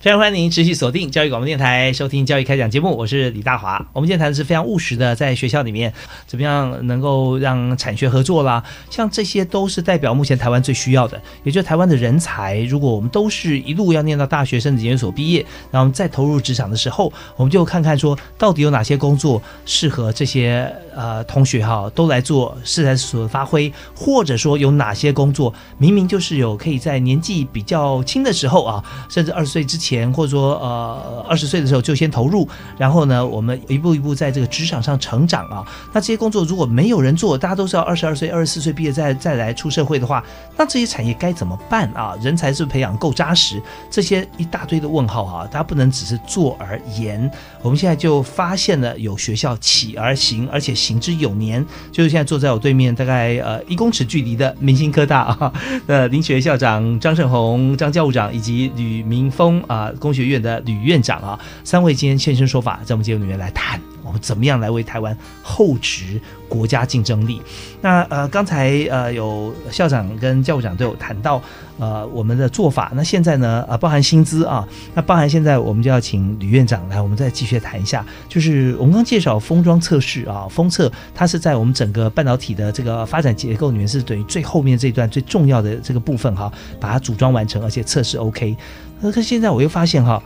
非常欢迎您持续锁定教育广播电台，收听教育开讲节目，我是李大华。我们今天谈的是非常务实的，在学校里面怎么样能够让产学合作啦，像这些都是代表目前台湾最需要的，也就是台湾的人才。如果我们都是一路要念到大学甚至研究所毕业，然后再投入职场的时候，我们就看看说到底有哪些工作适合这些呃同学哈，都来做适才所发挥，或者说有哪些工作明明就是有可以在年纪比较轻的时候啊，甚至二十岁之前。前或者说呃二十岁的时候就先投入，然后呢，我们一步一步在这个职场上成长啊。那这些工作如果没有人做，大家都是要二十二岁、二十四岁毕业再再来出社会的话，那这些产业该怎么办啊？人才是培养够扎实？这些一大堆的问号啊，大家不能只是做而言。我们现在就发现了有学校起而行，而且行之有年，就是现在坐在我对面大概呃一公尺距离的明星科大啊的林学校长张胜宏张教务长以及吕明峰啊。啊，工学院的吕院长啊，三位今天现身说法，在我们节目里面来谈，我们怎么样来为台湾厚植国家竞争力？那呃，刚才呃有校长跟教务长都有谈到呃我们的做法，那现在呢呃包含薪资啊，那包含现在我们就要请吕院长来，我们再继续谈一下，就是我们刚介绍封装测试啊，封测它是在我们整个半导体的这个发展结构里面是等于最后面这一段最重要的这个部分哈，把它组装完成，而且测试 OK。可是现在我又发现哈，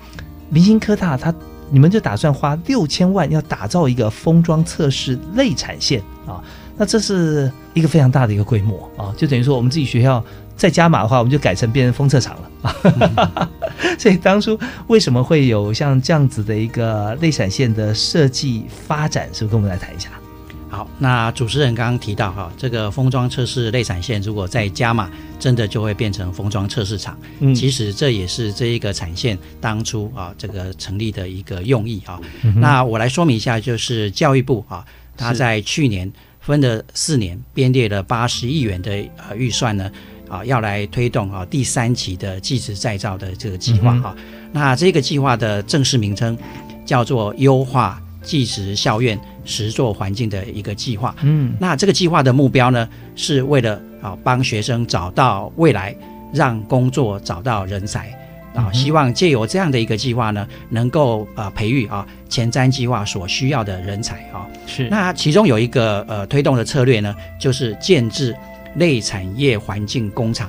明星科大他你们就打算花六千万要打造一个封装测试类产线啊，那这是一个非常大的一个规模啊，就等于说我们自己学校再加码的话，我们就改成变成封测厂了啊。所以当初为什么会有像这样子的一个内产线的设计发展，是不是跟我们来谈一下？好，那主持人刚刚提到哈，这个封装测试内产线如果再加码，真的就会变成封装测试厂。嗯，其实这也是这一个产线当初啊这个成立的一个用意啊。那我来说明一下，就是教育部啊，他在去年分了四年，编列了八十亿元的呃预算呢，啊要来推动啊第三期的技职再造的这个计划哈。那这个计划的正式名称叫做优化技职校院。实作环境的一个计划，嗯，那这个计划的目标呢，是为了啊帮学生找到未来，让工作找到人才，啊，希望借由这样的一个计划呢，能够啊培育啊前瞻计划所需要的人才啊。是。那其中有一个呃推动的策略呢，就是建制类产业环境工厂，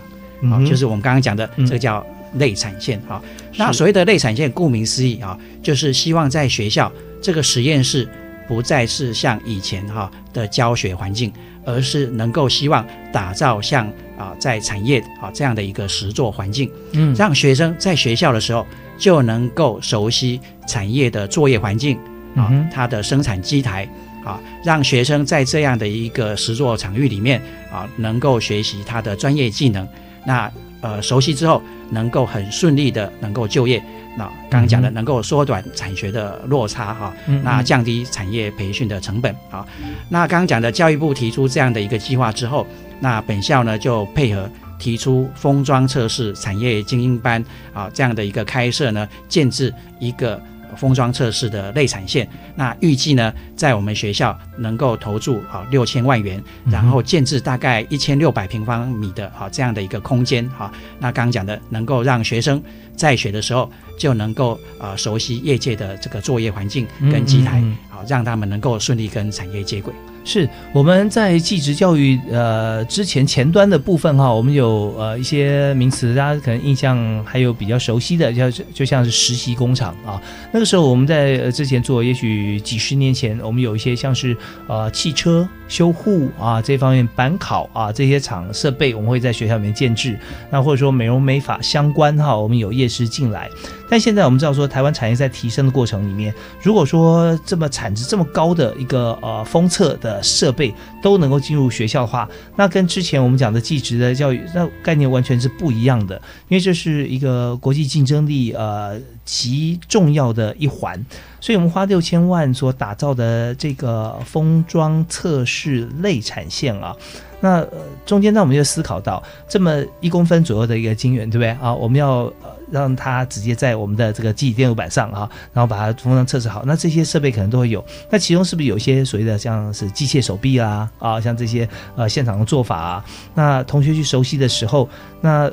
啊，就是我们刚刚讲的这个叫类产线啊。那所谓的类产线，顾名思义啊，就是希望在学校这个实验室。不再是像以前哈的教学环境，而是能够希望打造像啊在产业啊这样的一个实作环境，嗯，让学生在学校的时候就能够熟悉产业的作业环境啊，它的生产机台啊，让学生在这样的一个实作场域里面啊，能够学习他的专业技能，那呃熟悉之后能够很顺利的能够就业。那刚刚讲的能够缩短产学的落差哈，那降低产业培训的成本啊。那刚刚讲的教育部提出这样的一个计划之后，那本校呢就配合提出封装测试产业精英班啊这样的一个开设呢，建制一个。封装测试的内产线，那预计呢，在我们学校能够投注啊六千万元，然后建制大概一千六百平方米的啊这样的一个空间哈。那刚刚讲的，能够让学生在学的时候就能够啊熟悉业界的这个作业环境跟机台，好让他们能够顺利跟产业接轨。是我们在技职教育呃之前前端的部分哈，我们有呃一些名词，大家可能印象还有比较熟悉的，叫就像是实习工厂啊。那个时候我们在之前做，也许几十年前，我们有一些像是呃汽车修护啊这方面板考啊这些厂设备，我们会在学校里面建制。那或者说美容美发相关哈，我们有夜师进来。但现在我们知道说，台湾产业在提升的过程里面，如果说这么产值这么高的一个呃封测的设备都能够进入学校的话，那跟之前我们讲的技职的教育那概念完全是不一样的，因为这是一个国际竞争力呃极重要的一环。所以我们花六千万所打造的这个封装测试类产线啊。那中间，那我们就思考到这么一公分左右的一个晶圆，对不对啊？我们要让它直接在我们的这个记忆电路板上啊，然后把它封装测试好。那这些设备可能都会有。那其中是不是有一些所谓的像是机械手臂啊啊，像这些呃现场的做法啊？那同学去熟悉的时候，那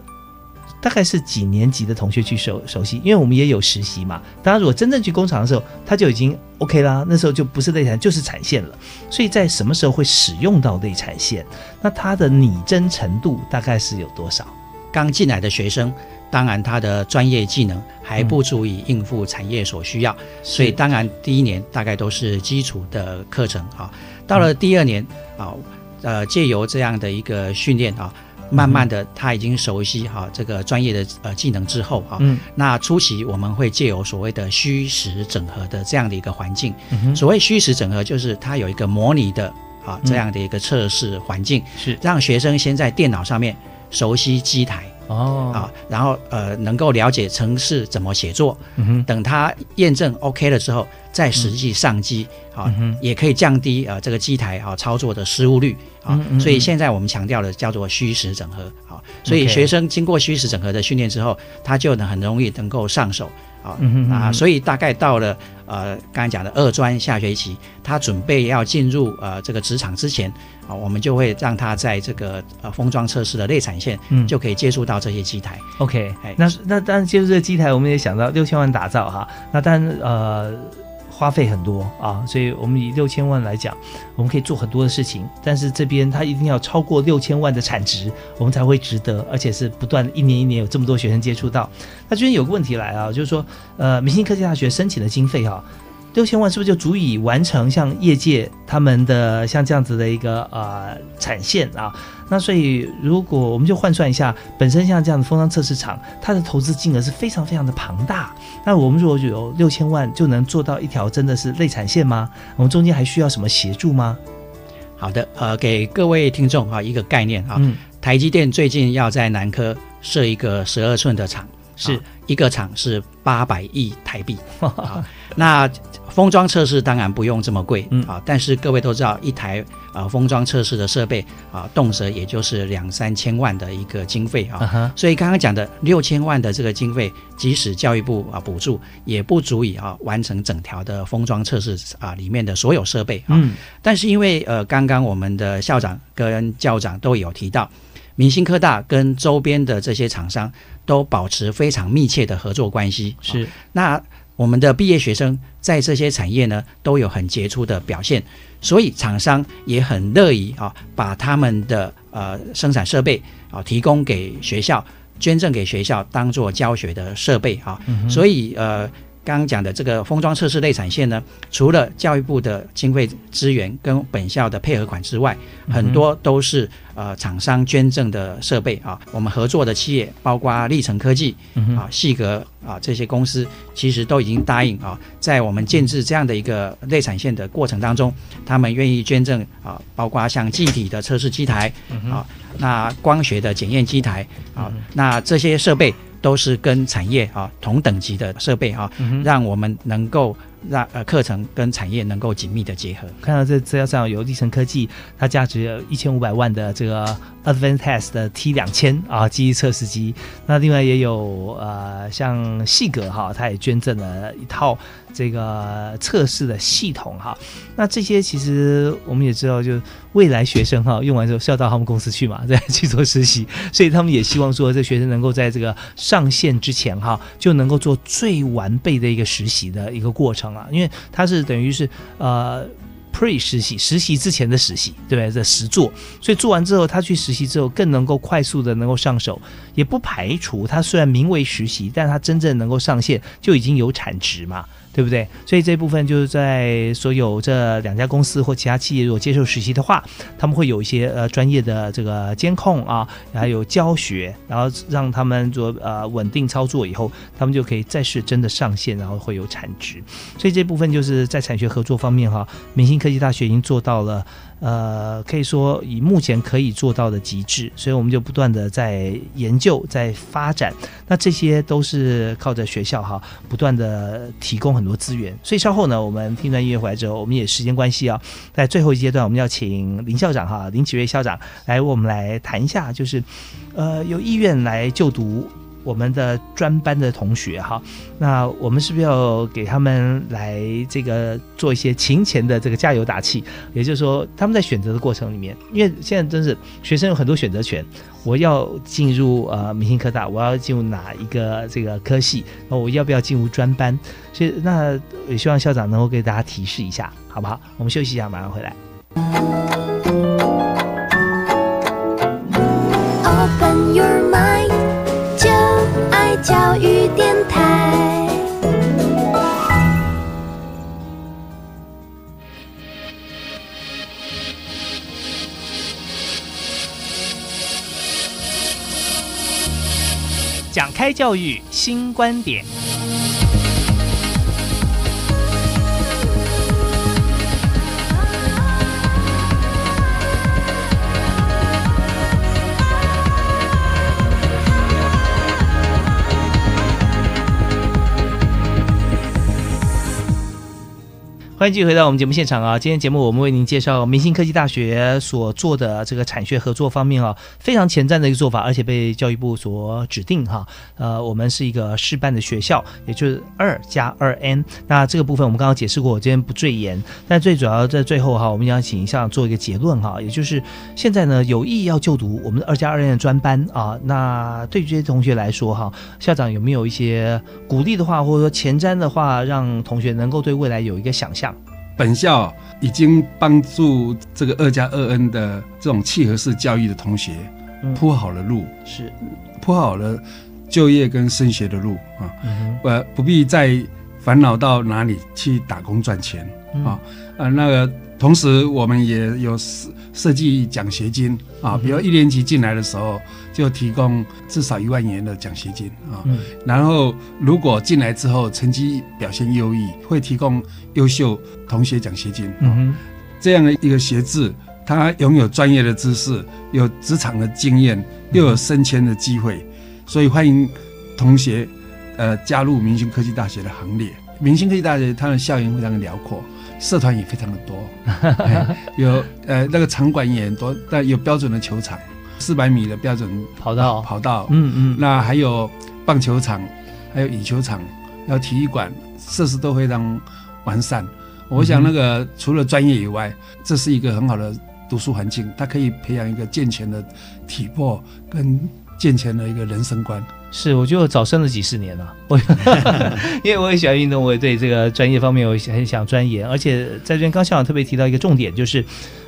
大概是几年级的同学去熟熟悉？因为我们也有实习嘛。当然，如果真正去工厂的时候，他就已经 OK 啦。那时候就不是内产，就是产线了。所以在什么时候会使用到内产线？那它的拟真程度大概是有多少？刚进来的学生，当然他的专业技能还不足以应付产业所需要，所以当然第一年大概都是基础的课程啊。到了第二年啊，呃，借由这样的一个训练啊。慢慢的，他已经熟悉哈这个专业的呃技能之后哈，那初期我们会借由所谓的虚实整合的这样的一个环境。所谓虚实整合，就是它有一个模拟的啊这样的一个测试环境，是让学生先在电脑上面熟悉机台哦啊，然后呃能够了解程式怎么写作。等他验证 OK 了之后，再实际上机啊，也可以降低呃这个机台啊操作的失误率。啊，所以现在我们强调的叫做虚实整合，好，所以学生经过虚实整合的训练之后，他就能很容易能够上手，啊啊，所以大概到了呃刚才讲的二专下学期，他准备要进入呃这个职场之前，啊，我们就会让他在这个呃封装测试的内产线，嗯，就可以接触到这些机台。OK，那那当然接触这个机台，我们也想到六千万打造哈，那但呃。花费很多啊，所以我们以六千万来讲，我们可以做很多的事情。但是这边它一定要超过六千万的产值，我们才会值得，而且是不断一年一年有这么多学生接触到。那这边有个问题来啊，就是说，呃，明星科技大学申请的经费哈。六千万是不是就足以完成像业界他们的像这样子的一个呃产线啊？那所以如果我们就换算一下，本身像这样的封装测试厂，它的投资金额是非常非常的庞大。那我们如果有六千万就能做到一条真的是内产线吗？我们中间还需要什么协助吗？好的，呃，给各位听众啊一个概念啊，台积电最近要在南科设一个十二寸的厂，是一个厂是八百亿台币 那。封装测试当然不用这么贵，嗯。啊，但是各位都知道，一台啊封装测试的设备啊，动辄也就是两三千万的一个经费啊，所以刚刚讲的六千万的这个经费，即使教育部啊补助，也不足以啊完成整条的封装测试啊里面的所有设备啊。嗯，但是因为呃刚刚我们的校长跟校长都有提到，明星科大跟周边的这些厂商都保持非常密切的合作关系，是。那。我们的毕业学生在这些产业呢都有很杰出的表现，所以厂商也很乐意啊把他们的呃生产设备啊提供给学校，捐赠给学校当做教学的设备啊，所以呃。刚刚讲的这个封装测试内产线呢，除了教育部的经费资源跟本校的配合款之外，很多都是呃厂商捐赠的设备啊。我们合作的企业包括立成科技啊、细格啊这些公司，其实都已经答应啊，在我们建制这样的一个内产线的过程当中，他们愿意捐赠啊，包括像气体的测试机台啊，那光学的检验机台啊，那这些设备。都是跟产业啊同等级的设备啊，让我们能够让呃课程跟产业能够紧密的结合。看到这资料上有立成科技，它价值一千五百万的这个 Advantest 的 T 两千啊记忆测试机，那另外也有呃像细格哈，它也捐赠了一套。这个测试的系统哈，那这些其实我们也知道，就未来学生哈用完之后是要到他们公司去嘛，再去做实习，所以他们也希望说，这学生能够在这个上线之前哈，就能够做最完备的一个实习的一个过程啊，因为他是等于是呃。pre 实习，实习之前的实习，对不对？在实做，所以做完之后，他去实习之后更能够快速的能够上手，也不排除他虽然名为实习，但他真正能够上线就已经有产值嘛。对不对？所以这部分就是在所有这两家公司或其他企业如果接受实习的话，他们会有一些呃专业的这个监控啊，还有教学，然后让他们做呃稳定操作以后，他们就可以再是真的上线，然后会有产值。所以这部分就是在产学合作方面哈，明星科技大学已经做到了。呃，可以说以目前可以做到的极致，所以我们就不断的在研究、在发展。那这些都是靠着学校哈，不断的提供很多资源。所以稍后呢，我们听段音乐回来之后，我们也时间关系啊，在最后一阶段，我们要请林校长哈，林启瑞校长来，我们来谈一下，就是呃，有意愿来就读我们的专班的同学哈，那我们是不是要给他们来这个做一些勤前的这个加油打气？也就是说，他们在选择的过程里面，因为现在真是学生有很多选择权，我要进入呃明星科大，我要进入哪一个这个科系，那我要不要进入专班？所以那也希望校长能够给大家提示一下，好不好？我们休息一下，马上回来。Open your mind，教育电台。讲开教育新观点。欢迎继续回到我们节目现场啊！今天节目我们为您介绍明星科技大学所做的这个产学合作方面啊，非常前瞻的一个做法，而且被教育部所指定哈。呃，我们是一个示办的学校，也就是二加二 N。那这个部分我们刚刚解释过，我今天不赘言。但最主要在最后哈，我们想请校长做一个结论哈，也就是现在呢有意要就读我们的二加二 N 的专班啊，那对于这些同学来说哈，校长有没有一些鼓励的话，或者说前瞻的话，让同学能够对未来有一个想象？本校已经帮助这个二加二 N 的这种契合式教育的同学铺好了路，是。铺好了就业跟升学的路啊，不不必再烦恼到哪里去打工赚钱啊。啊那个。同时，我们也有设设计奖学金啊，比如一年级进来的时候就提供至少一万元的奖学金啊。然后，如果进来之后成绩表现优异，会提供优秀同学奖学金。嗯这样的一个学制，他拥有专业的知识，有职场的经验，又有升迁的机会，所以欢迎同学呃加入明星科技大学的行列。明星科技大学它的校园非常的辽阔。社团也非常的多，有呃那个场馆也很多，但有标准的球场，四百米的标准跑道跑道，嗯嗯，那还有棒球场，还有羽球场，还有体育馆，设施都非常完善。我想那个除了专业以外，这是一个很好的读书环境，它可以培养一个健全的体魄跟健全的一个人生观。是，我就早生了几十年了。我 因为我也喜欢运动，我也对这个专业方面我很想钻研。而且在这边，刚校长特别提到一个重点，就是。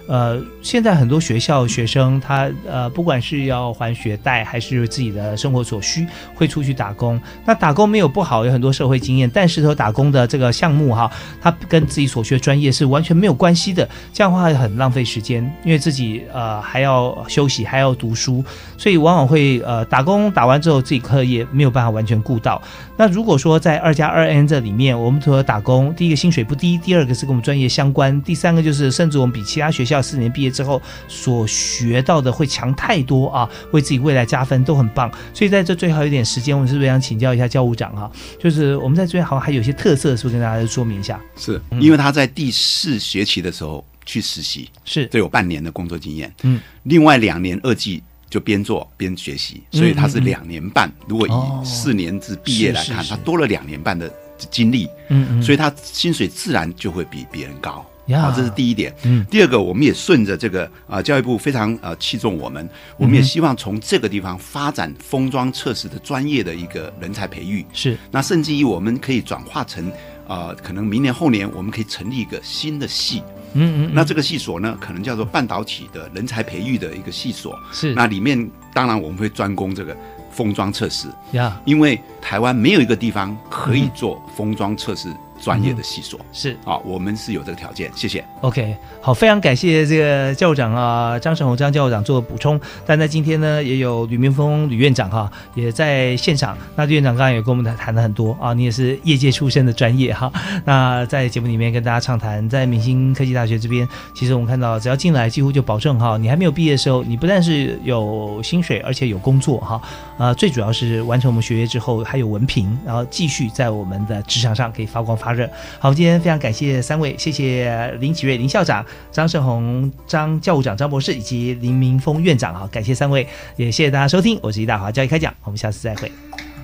呃，现在很多学校学生，他呃，不管是要还学贷，还是自己的生活所需，会出去打工。那打工没有不好，有很多社会经验。但是说打工的这个项目哈，他跟自己所学专业是完全没有关系的。这样的话很浪费时间，因为自己呃还要休息，还要读书，所以往往会呃打工打完之后，自己课业没有办法完全顾到。那如果说在二加二 N 这里面，我们除了打工，第一个薪水不低，第二个是跟我们专业相关，第三个就是甚至我们比其他学校。要四年毕业之后所学到的会强太多啊，为自己未来加分都很棒。所以在这最后一点时间，我们是不是想请教一下教务长啊？就是我们在这边好像还有一些特色，是不是跟大家说明一下？是因为他在第四学期的时候去实习，是都有半年的工作经验。嗯，另外两年二季就边做边学习，所以他是两年半。如果以四年制毕业来看，他多了两年半的经历。嗯嗯，所以他薪水自然就会比别人高。好，这是第一点。嗯，第二个，我们也顺着这个啊，教育部非常呃器重我们，我们也希望从这个地方发展封装测试的专业的一个人才培育。是，那甚至于我们可以转化成啊，可能明年后年我们可以成立一个新的系。嗯嗯。那这个系所呢，可能叫做半导体的人才培育的一个系所。是。那里面当然我们会专攻这个封装测试。呀。因为台湾没有一个地方可以做封装测试。专业的系所是啊，我们是有这个条件，谢谢。OK，好，非常感谢这个教务长啊，张胜宏张教务长做补充。但在今天呢，也有吕明峰吕院长哈，也在现场。那吕院长刚刚也跟我们谈谈了很多啊，你也是业界出身的专业哈。那在节目里面跟大家畅谈，在明星科技大学这边，其实我们看到，只要进来，几乎就保证哈，你还没有毕业的时候，你不但是有薪水，而且有工作哈。呃，最主要是完成我们学业之后还有文凭，然后继续在我们的职场上可以发光发。好，今天非常感谢三位，谢谢林启瑞林校长、张胜宏张教务长张博士以及林明峰院长，好，感谢三位，也谢谢大家收听，我是易大华教育开讲，我们下次再会。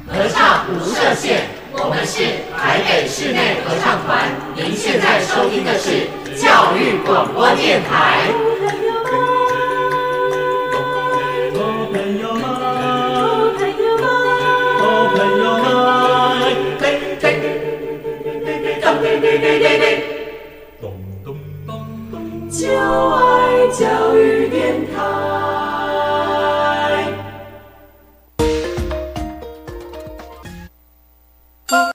合唱无设限，我们是台北室内合唱团。您现在收听的是教育广播电台。咚咚咚咚，就爱教育电台。